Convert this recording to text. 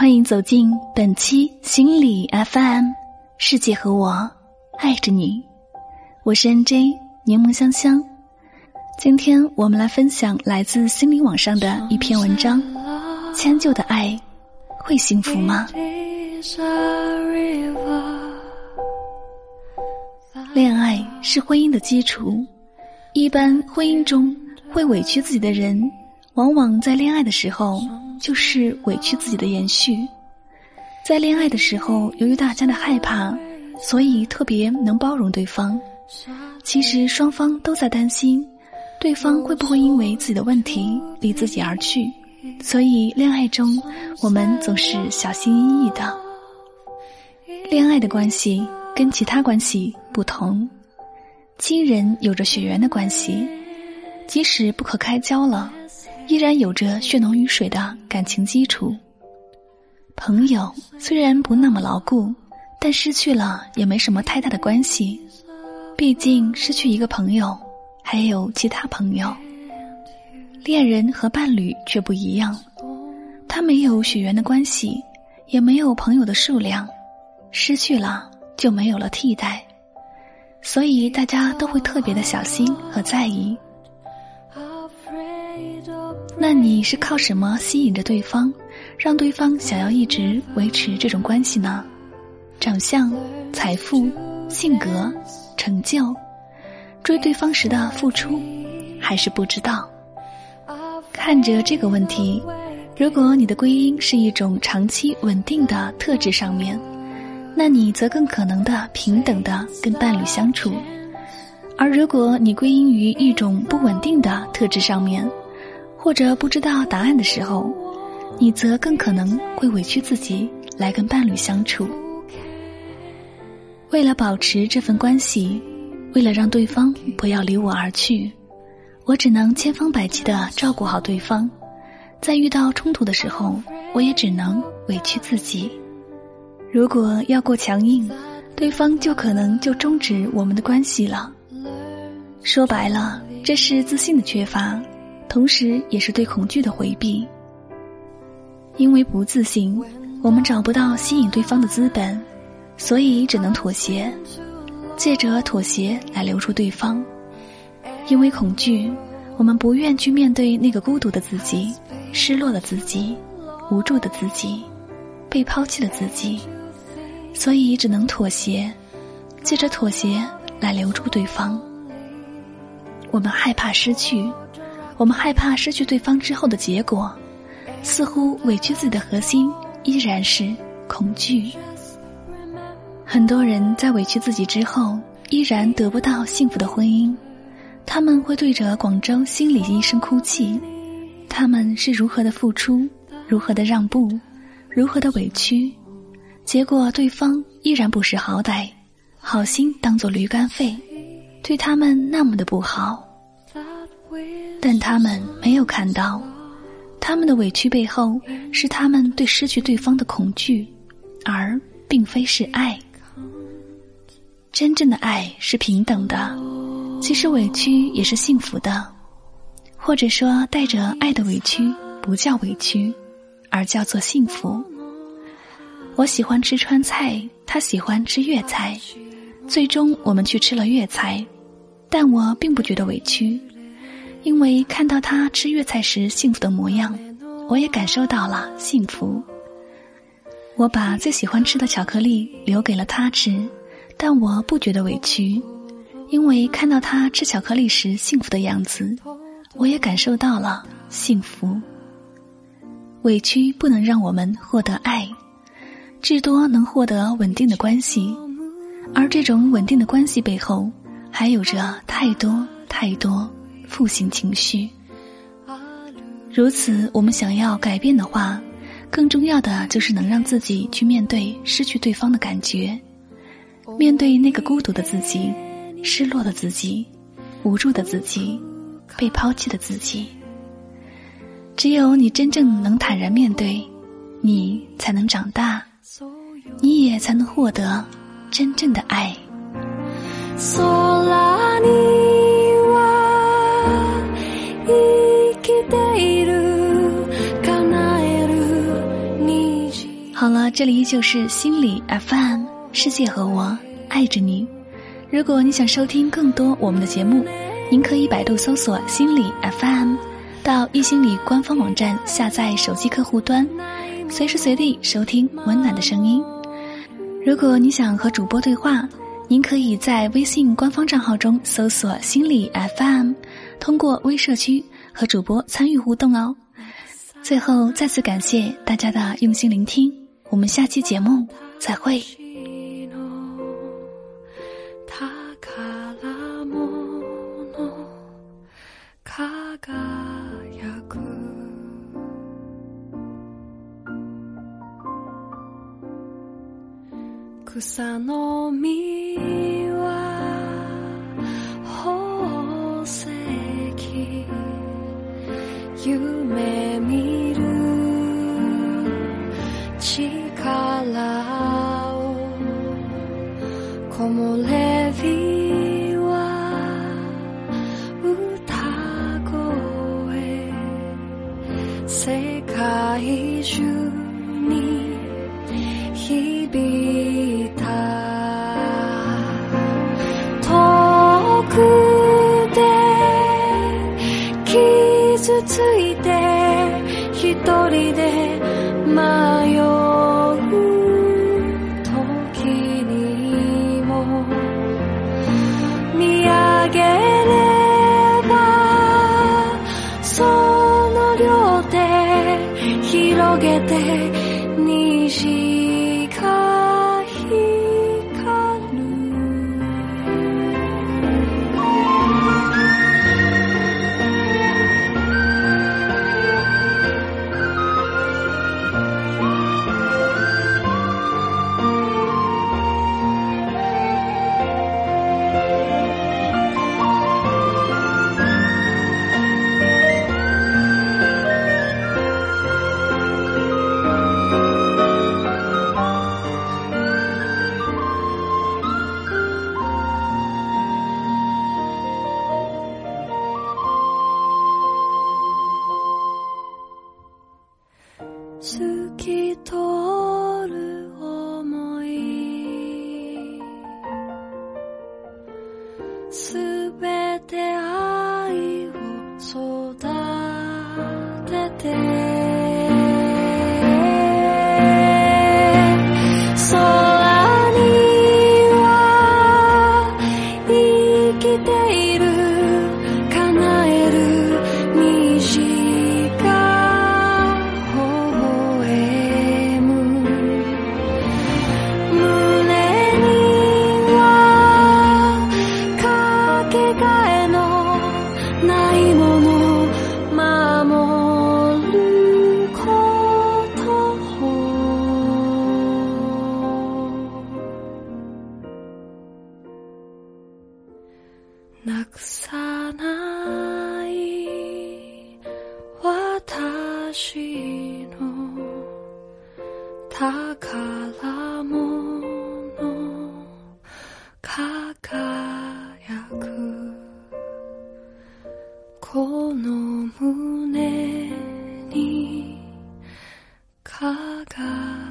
欢迎走进本期心理 FM，世界和我爱着你，我是 NJ 柠檬香香。今天我们来分享来自心理网上的一篇文章：迁就的爱会幸福吗？恋爱是婚姻的基础，一般婚姻中会委屈自己的人，往往在恋爱的时候。就是委屈自己的延续，在恋爱的时候，由于大家的害怕，所以特别能包容对方。其实双方都在担心，对方会不会因为自己的问题离自己而去，所以恋爱中我们总是小心翼翼的。恋爱的关系跟其他关系不同，亲人有着血缘的关系，即使不可开交了。依然有着血浓于水的感情基础。朋友虽然不那么牢固，但失去了也没什么太大的关系。毕竟失去一个朋友，还有其他朋友。恋人和伴侣却不一样，他没有血缘的关系，也没有朋友的数量，失去了就没有了替代，所以大家都会特别的小心和在意。那你是靠什么吸引着对方，让对方想要一直维持这种关系呢？长相、财富、性格、成就，追对方时的付出，还是不知道？看着这个问题，如果你的归因是一种长期稳定的特质上面，那你则更可能的平等的跟伴侣相处；而如果你归因于一种不稳定的特质上面，或者不知道答案的时候，你则更可能会委屈自己来跟伴侣相处。为了保持这份关系，为了让对方不要离我而去，我只能千方百计的照顾好对方。在遇到冲突的时候，我也只能委屈自己。如果要过强硬，对方就可能就终止我们的关系了。说白了，这是自信的缺乏。同时，也是对恐惧的回避。因为不自信，我们找不到吸引对方的资本，所以只能妥协，借着妥协来留住对方。因为恐惧，我们不愿去面对那个孤独的自己、失落的自己、无助的自己、被抛弃的自己，所以只能妥协，借着妥协来留住对方。我们害怕失去。我们害怕失去对方之后的结果，似乎委屈自己的核心依然是恐惧。很多人在委屈自己之后，依然得不到幸福的婚姻，他们会对着广州心理医生哭泣。他们是如何的付出，如何的让步，如何的委屈，结果对方依然不识好歹，好心当做驴肝肺，对他们那么的不好。但他们没有看到，他们的委屈背后是他们对失去对方的恐惧，而并非是爱。真正的爱是平等的，其实委屈也是幸福的，或者说带着爱的委屈不叫委屈，而叫做幸福。我喜欢吃川菜，他喜欢吃粤菜，最终我们去吃了粤菜，但我并不觉得委屈。因为看到他吃粤菜时幸福的模样，我也感受到了幸福。我把最喜欢吃的巧克力留给了他吃，但我不觉得委屈，因为看到他吃巧克力时幸福的样子，我也感受到了幸福。委屈不能让我们获得爱，至多能获得稳定的关系，而这种稳定的关系背后，还有着太多太多。负性情绪，如此，我们想要改变的话，更重要的就是能让自己去面对失去对方的感觉，面对那个孤独的自己、失落的自己、无助的自己、被抛弃的自己。只有你真正能坦然面对，你才能长大，你也才能获得真正的爱。索拉尼，这里依旧是心理 FM，世界和我爱着你。如果你想收听更多我们的节目，您可以百度搜索“心理 FM”，到易心理官方网站下载手机客户端，随时随地收听温暖的声音。如果你想和主播对话，您可以在微信官方账号中搜索“心理 FM”，通过微社区和主播参与互动哦。最后，再次感谢大家的用心聆听。我们下期节目再会。草の実は宝石夢見世界中に響いた。遠くで傷ついて一人で你心すべて愛を育てて私の宝物輝くこの胸に輝く